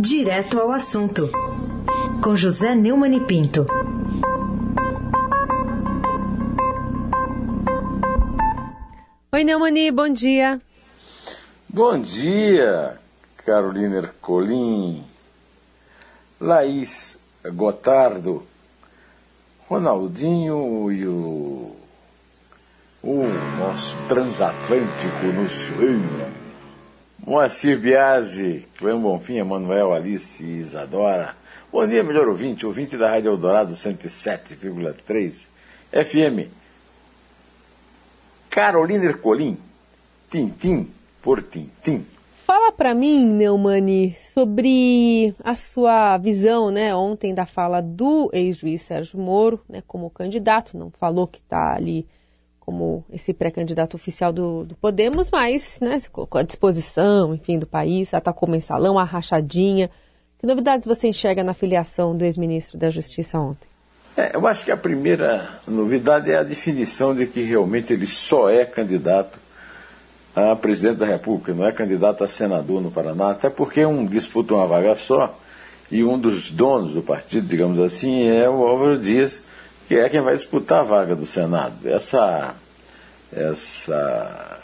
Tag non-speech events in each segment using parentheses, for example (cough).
Direto ao assunto, com José Neumann e Pinto. Oi, Neumani, bom dia. Bom dia, Carolina Ercolim, Laís Gotardo, Ronaldinho e o, o nosso transatlântico no sonho. Moacir Biasi, Clã Bonfim, Emanuel, Alice e Isadora. Bom dia, melhor ouvinte, ouvinte da Rádio Eldorado 107,3 FM. Carolina Ercolim, Tintim por Tintim. Fala para mim, Neumani, sobre a sua visão, né, ontem da fala do ex-juiz Sérgio Moro, né, como candidato, não falou que está ali como esse pré-candidato oficial do, do, Podemos, mas né, se colocou à disposição, enfim, do país, atacou o mensalão, a rachadinha. Que novidades você enxerga na filiação do ex-ministro da Justiça ontem? É, eu acho que a primeira novidade é a definição de que realmente ele só é candidato a presidente da República, não é candidato a senador no Paraná, até porque um disputa uma vaga só e um dos donos do partido, digamos assim, é o Álvaro Dias, que é quem vai disputar a vaga do Senado. Essa, essa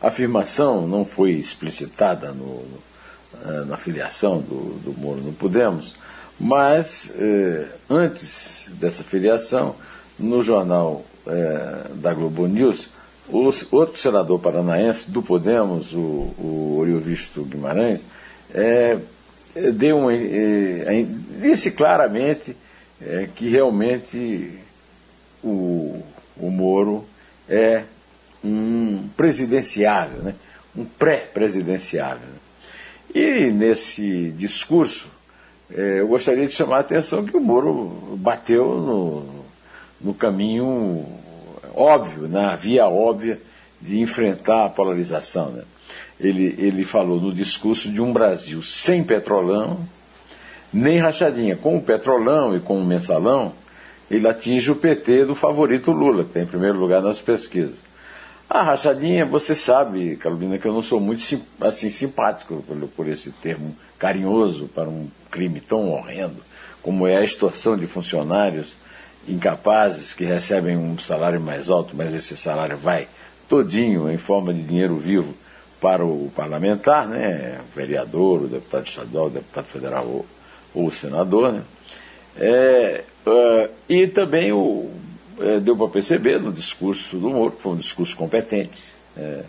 afirmação não foi explicitada no, eh, na filiação do, do Moro no Podemos, mas eh, antes dessa filiação, no jornal eh, da Globo News, o outro senador paranaense do Podemos, o, o Oriovisto Guimarães, é, deu um, é, disse claramente é, que realmente o, o Moro é um presidenciável, né? um pré-presidenciável. E nesse discurso, é, eu gostaria de chamar a atenção que o Moro bateu no, no caminho óbvio, na via óbvia de enfrentar a polarização. Né? Ele, ele falou no discurso de um Brasil sem petrolão, nem rachadinha. Com o petrolão e com o mensalão, ele atinge o PT do favorito Lula, que está em primeiro lugar nas pesquisas. A rachadinha, você sabe, Carolina, que eu não sou muito assim, simpático por, por esse termo carinhoso para um crime tão horrendo como é a extorsão de funcionários incapazes que recebem um salário mais alto, mas esse salário vai todinho em forma de dinheiro vivo para o parlamentar, né, o vereador, o deputado estadual, o deputado federal ou, senador, né, é, uh, e também o, é, deu para perceber no discurso do Moro, que foi um discurso competente, é,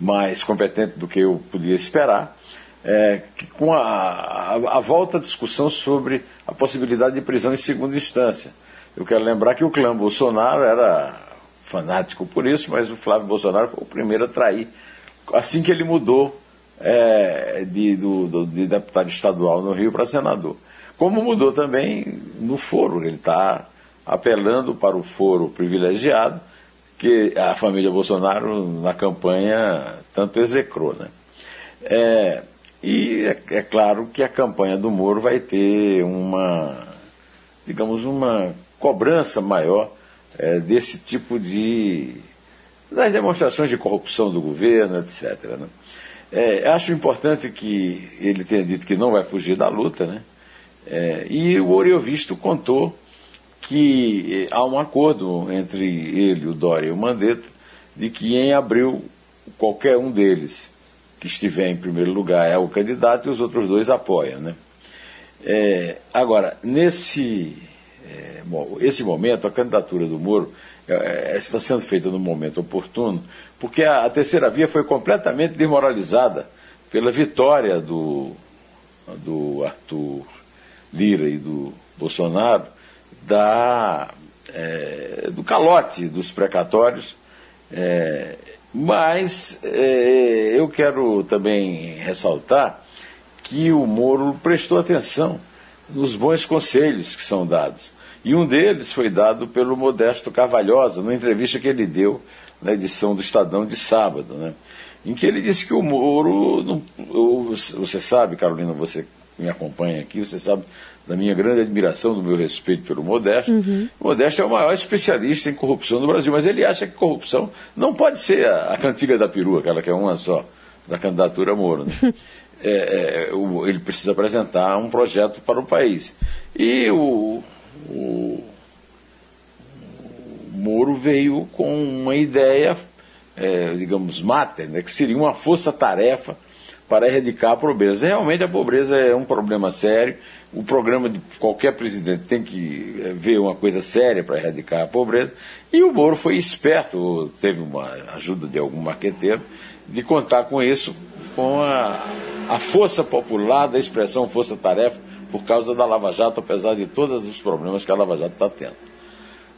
mais competente do que eu podia esperar, é, que com a, a, a volta à discussão sobre a possibilidade de prisão em segunda instância. Eu quero lembrar que o clã Bolsonaro era fanático por isso, mas o Flávio Bolsonaro foi o primeiro a trair. Assim que ele mudou é, de, do, do, de deputado estadual no Rio para senador. Como mudou também no foro, ele está apelando para o foro privilegiado, que a família Bolsonaro na campanha tanto execrou. Né? É, e é, é claro que a campanha do Moro vai ter uma, digamos, uma cobrança maior é, desse tipo de. das demonstrações de corrupção do governo, etc. Né? É, acho importante que ele tenha dito que não vai fugir da luta, né? É, e o Oriovisto contou que há um acordo entre ele, o Dória e o Mandetta, de que em abril qualquer um deles que estiver em primeiro lugar é o candidato e os outros dois apoiam. Né? É, agora, nesse é, esse momento, a candidatura do Moro é, é, está sendo feita no momento oportuno, porque a, terceira via foi completamente desmoralizada pela vitória do, do Arthur Lira e do Bolsonaro da, é, do calote dos precatórios. É, mas é, eu quero também ressaltar que o Moro prestou atenção nos bons conselhos que são dados. E um deles foi dado pelo Modesto Carvalhosa, numa entrevista que ele deu na edição do Estadão de sábado, né? em que ele disse que o Moro. Não, você sabe, Carolina, você me acompanha aqui, você sabe da minha grande admiração, do meu respeito pelo Modesto. Uhum. O Modesto é o maior especialista em corrupção no Brasil, mas ele acha que corrupção não pode ser a, a cantiga da perua, aquela que é uma só. da candidatura Moro. Né? (laughs) é, é, o, ele precisa apresentar um projeto para o país. E o, Moro veio com uma ideia, é, digamos, mater, né, que seria uma força-tarefa para erradicar a pobreza. Realmente a pobreza é um problema sério. O programa de qualquer presidente tem que é, ver uma coisa séria para erradicar a pobreza. E o Moro foi esperto, teve uma ajuda de algum marqueteiro, de contar com isso, com a, a força popular da expressão força-tarefa, por causa da Lava Jato, apesar de todos os problemas que a Lava Jato está tendo.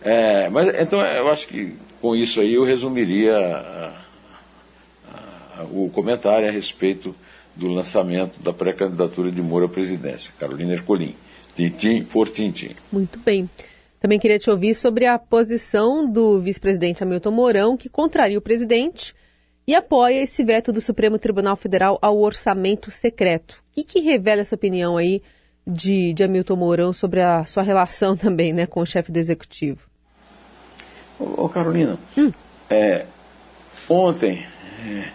É, mas então eu acho que com isso aí eu resumiria a, a, a, o comentário a respeito do lançamento da pré-candidatura de Moura à presidência. Carolina Ercolim, tintim por tintim. Muito bem. Também queria te ouvir sobre a posição do vice-presidente Hamilton Mourão, que contraria o presidente e apoia esse veto do Supremo Tribunal Federal ao orçamento secreto. O que, que revela essa opinião aí de, de Hamilton Mourão sobre a sua relação (laughs) também né, com o chefe do executivo? Ô, ô Carolina, hum. é, ontem é,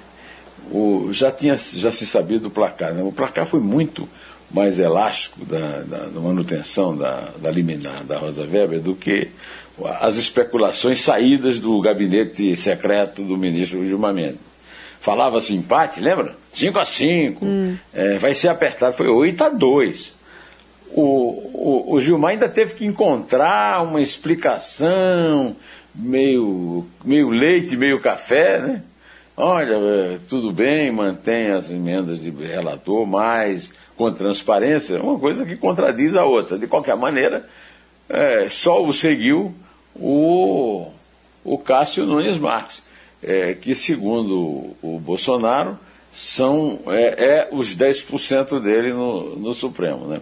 o, já, tinha, já se sabido do placar. Né? O placar foi muito mais elástico da, da, da manutenção da, da liminar da Rosa Weber do que as especulações saídas do gabinete secreto do ministro Gilmar Mendes. Falava-se empate, lembra? 5 a 5 hum. é, vai ser apertado. Foi 8 a 2 o, o, o, Gilmar ainda teve que encontrar uma explicação meio, meio leite, meio café, né? Olha, é, tudo bem, mantém as emendas de relator, mas com transparência, uma coisa que contradiz a outra. De qualquer maneira, é, só o seguiu o, o Cássio Nunes Marques, é, que segundo o Bolsonaro são é, é os 10% dele no, no Supremo. Né?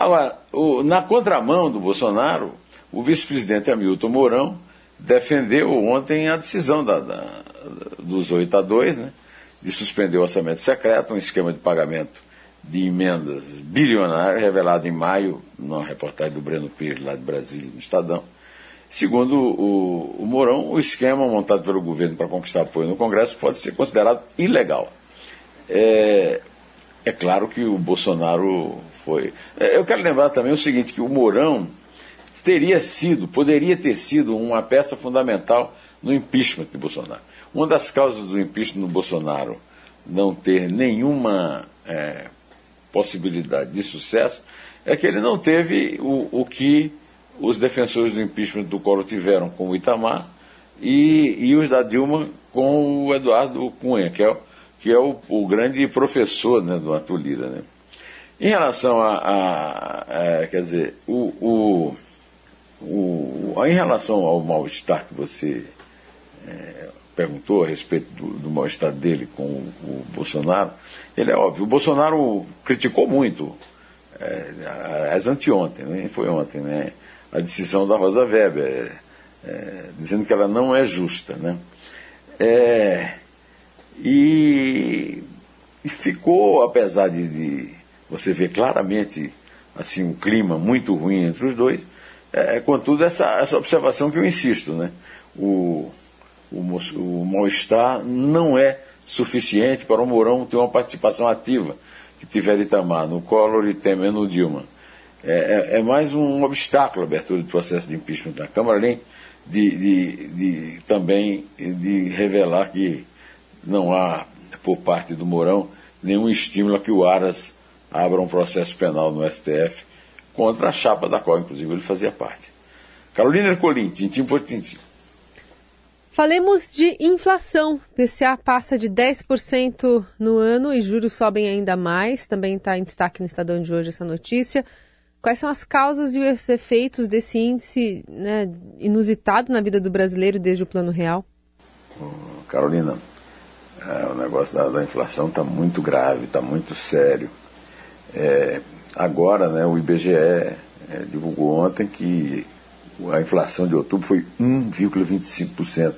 Agora, o, na contramão do Bolsonaro, o vice-presidente Hamilton Mourão defendeu ontem a decisão da, da, dos 8 a 2, né, de suspender o orçamento secreto, um esquema de pagamento de emendas bilionárias, revelado em maio, numa reportagem do Breno Pires, lá de Brasília, no Estadão. Segundo o, o Mourão, o esquema montado pelo governo para conquistar apoio no Congresso pode ser considerado ilegal. É, é claro que o Bolsonaro foi. É, eu quero lembrar também o seguinte, que o Mourão teria sido, poderia ter sido uma peça fundamental no impeachment de Bolsonaro. Uma das causas do impeachment do Bolsonaro não ter nenhuma é, possibilidade de sucesso é que ele não teve o, o que os defensores do impeachment do Collor tiveram com o Itamar e, e os da Dilma com o Eduardo Cunha, que é, que é o, o grande professor né, do Arthur Lira. Né? Em relação a, a, a, quer dizer, o, o, o, em relação ao mal-estar que você é, perguntou a respeito do, do mal-estar dele com o, o, Bolsonaro, ele é óbvio. O Bolsonaro criticou muito, é, as anteontem, né, foi ontem, né, a decisão da Rosa Weber, é, dizendo que ela não é justa. Né, é, e, e ficou, apesar de, de você ver claramente assim um clima muito ruim entre os dois, é, é, contudo, essa, essa observação que eu insisto, né? O, o, o mal-estar não é suficiente para o Mourão ter uma participação ativa que tiver Itamar no Collor e Temer no Dilma. É, é, é, mais um obstáculo a abertura do processo de impeachment da Câmara, além de, de, de, também de revelar que não há, por parte do Mourão, nenhum estímulo a que o Aras abra um processo penal no STF contra a chapa da qual, inclusive, ele fazia parte. Carolina Ercolim, tintim por tintim. Falemos de inflação. PCA passa de 10% no ano e juros sobem ainda mais. Também está em destaque no Estadão de hoje essa notícia. Quais são as causas e os efeitos desse índice né, inusitado na vida do brasileiro desde o Plano Real? Carolina, é, o negócio da, da inflação está muito grave, está muito sério. É, agora, né, o IBGE é, divulgou ontem que a inflação de outubro foi 1,25%,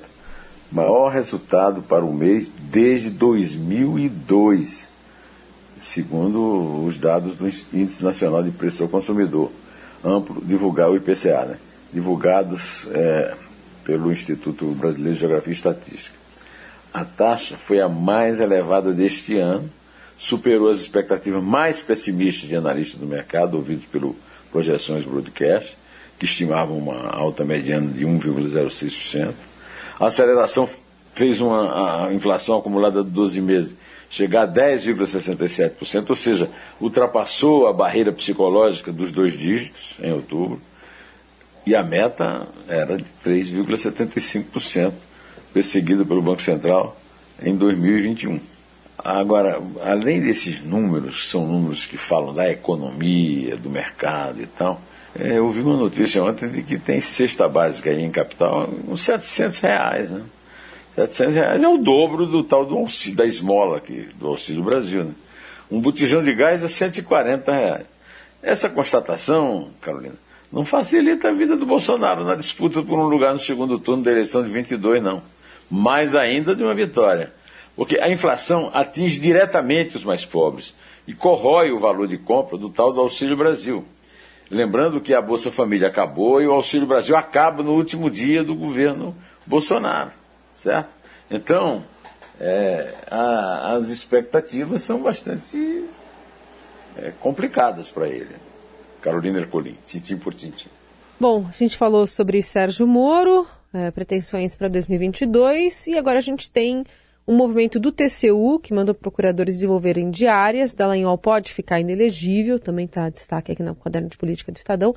maior resultado para o mês desde 2002, segundo os dados do Índice Nacional de Preço ao Consumidor, amplo divulgar o IPCA, né, divulgados é, pelo Instituto Brasileiro de Geografia e Estatística. a taxa foi a mais elevada deste ano, superou as expectativas mais pessimistas de analistas do mercado, ouvidos pelo Projeções Broadcast, que estimavam uma alta mediana de 1,06%. A aceleração fez uma a inflação acumulada de 12 meses chegar a 10,67%, ou seja, ultrapassou a barreira psicológica dos dois dígitos em outubro, e a meta era de 3,75%, perseguida pelo Banco Central em 2021. Agora, além desses números, são números que falam da economia, do mercado e tal, é, eu vi uma notícia ontem de que tem cesta básica aí em capital, uns 700 reais, né? 700 reais é o dobro do tal do auxílio, da esmola aqui, do Auxílio Brasil. Né? Um botijão de gás é 140 reais. Essa constatação, Carolina, não facilita a vida do Bolsonaro na disputa por um lugar no segundo turno da eleição de 22, não. Mais ainda de uma vitória. Porque a inflação atinge diretamente os mais pobres e corrói o valor de compra do tal do Auxílio Brasil. Lembrando que a Bolsa Família acabou e o Auxílio Brasil acaba no último dia do governo Bolsonaro, certo? Então, é, a, as expectativas são bastante é, complicadas para ele. Carolina Ercolim, tintim por tintim. Bom, a gente falou sobre Sérgio Moro, é, pretensões para 2022, e agora a gente tem um movimento do TCU, que mandou procuradores desenvolverem diárias. Dallagnol pode ficar inelegível, também está destaque aqui na caderno de política do Estadão.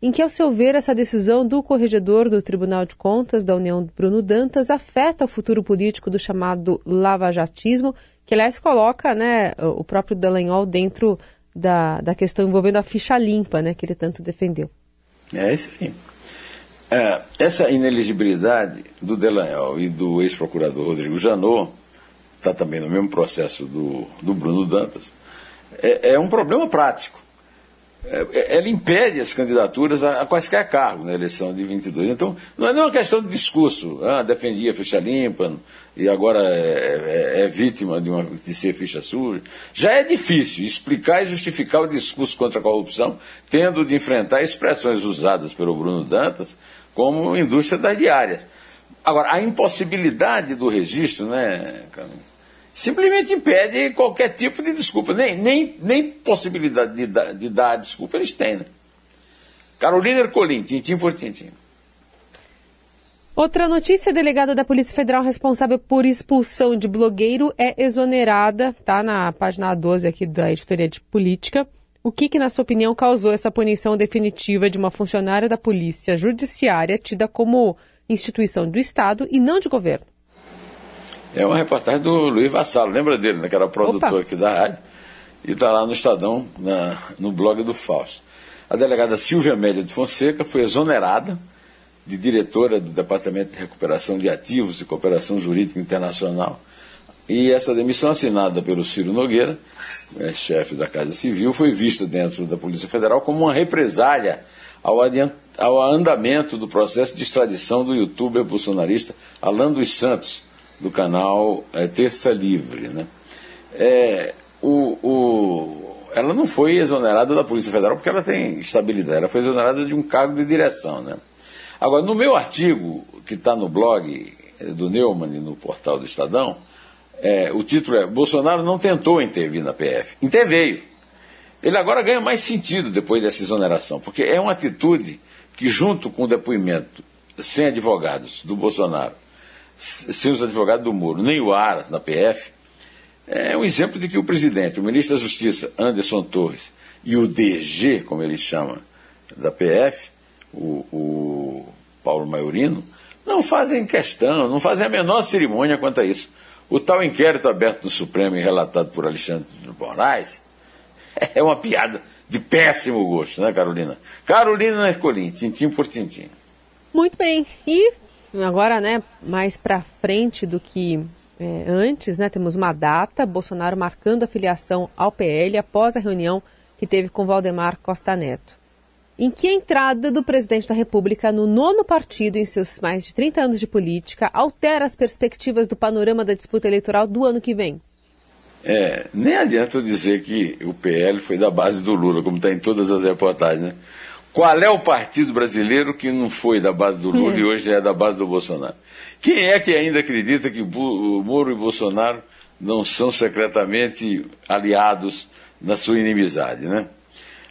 Em que, ao seu ver, essa decisão do corregedor do Tribunal de Contas da União, Bruno Dantas, afeta o futuro político do chamado lavajatismo, que, aliás, coloca né, o próprio Dallagnol dentro da, da questão envolvendo a ficha limpa, né, que ele tanto defendeu. É isso aí. É, essa ineligibilidade do Delanhol e do ex-procurador Rodrigo Janot, está também no mesmo processo do, do Bruno Dantas, é, é um problema prático. É, é ela impede as candidaturas a, a quaisquer cargos na eleição de 22. Então, não é uma questão de discurso. Ah, defendia ficha limpa e agora é, é, é vítima de, uma, de ser ficha suja. Já é difícil explicar e justificar o discurso contra a corrupção, tendo de enfrentar expressões usadas pelo Bruno Dantas como indústria das diárias. Agora, a impossibilidade do registro, né, simplesmente impede qualquer tipo de desculpa. Nem, nem, nem possibilidade de, de dar desculpa eles têm, né? Carolina Ercolim, tintim por tintim. Outra notícia, a delegada da Polícia Federal responsável por expulsão de blogueiro é exonerada, tá na página 12 aqui da editoria de política. O que, que, na sua opinião, causou essa punição definitiva de uma funcionária da Polícia Judiciária tida como instituição do Estado e não de governo? É uma reportagem do Luiz Vassalo, lembra dele, né, que era produtor Opa. aqui da rádio, e está lá no Estadão, na, no blog do Fausto. A delegada Silvia Amélia de Fonseca foi exonerada de diretora do Departamento de Recuperação de Ativos e Cooperação Jurídica Internacional, e essa demissão assinada pelo Ciro Nogueira é, chefe da Casa Civil, foi vista dentro da Polícia Federal como uma represália ao, andamento do processo de extradição do youtuber bolsonarista Alan dos Santos, do canal é, Terça Livre. Né? É, o, o, ela não foi exonerada da Polícia Federal porque ela tem estabilidade, ela foi exonerada de um cargo de direção. Né? Agora, no meu artigo, que está no blog do Neumann, no portal do Estadão, é, o título é Bolsonaro não tentou intervir na PF. Interveio. Ele agora ganha mais sentido depois dessa exoneração, porque é uma atitude que, junto com o depoimento sem advogados do Bolsonaro, sem os advogados do Moro, nem o Aras na PF, é um exemplo de que o presidente, o ministro da Justiça, Anderson Torres, e o DG, como ele chama, da PF, o, o Paulo Maiorino, não fazem questão, não fazem a menor cerimônia quanto a isso. O tal inquérito aberto no Supremo e relatado por Alexandre de Moraes (laughs) é uma piada de péssimo gosto, né, Carolina? Carolina Ercolim, tintim por tintim. Muito bem. E agora, né, mais para frente do que é, antes, né, temos uma data, Bolsonaro marcando a filiação ao PL após a reunião que teve com Valdemar Costa Neto em que a entrada do presidente da República no nono partido em seus mais de 30 anos de política altera as perspectivas do panorama da disputa eleitoral do ano que vem? É, nem adianta eu dizer que o PL foi da base do Lula, como está em todas as reportagens, né? Qual é o partido brasileiro que não foi da base do Lula é. e hoje é da base do Bolsonaro? Quem é que ainda acredita que Moro e Bolsonaro não são secretamente aliados na sua inimizade, né?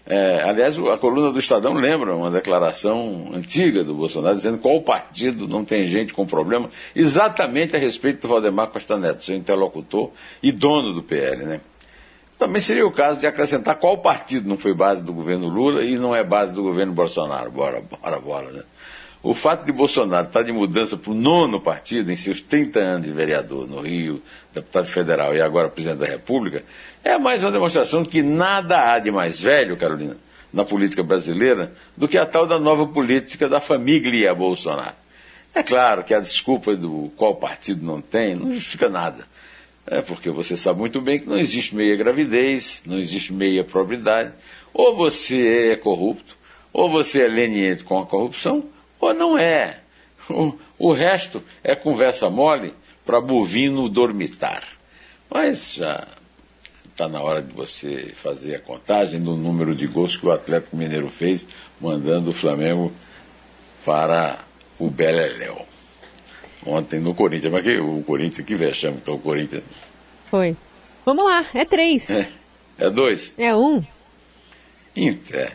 É, aliás, a coluna do Estadão lembra uma declaração antiga do Bolsonaro dizendo qual partido não tem gente com problema, exatamente a respeito do Valdemar Costa Neto, seu interlocutor e dono do PL. Né? Também seria o caso de acrescentar qual partido não foi base do governo Lula e não é base do governo Bolsonaro. Bora, bora, bora. Né? O fato de Bolsonaro estar de mudança para o nono partido em seus 30 anos de vereador no Rio, deputado federal e agora presidente da República, é mais uma demonstração que nada há de mais velho, Carolina, na política brasileira, do que a tal da nova política da família Bolsonaro. É claro que a desculpa do qual partido não tem não justifica nada. É porque você sabe muito bem que não existe meia gravidez, não existe meia probidade. Ou você é corrupto, ou você é leniente com a corrupção, ou não é. O, o resto é conversa mole para bovino dormitar. Mas já está na hora de você fazer a contagem do número de gols que o Atlético Mineiro fez, mandando o Flamengo para o Beleléu. Ontem no Corinthians, mas que, o Corinthians, que vexame, então o Corinthians. Foi. Vamos lá, é três. É, é dois? É um. É.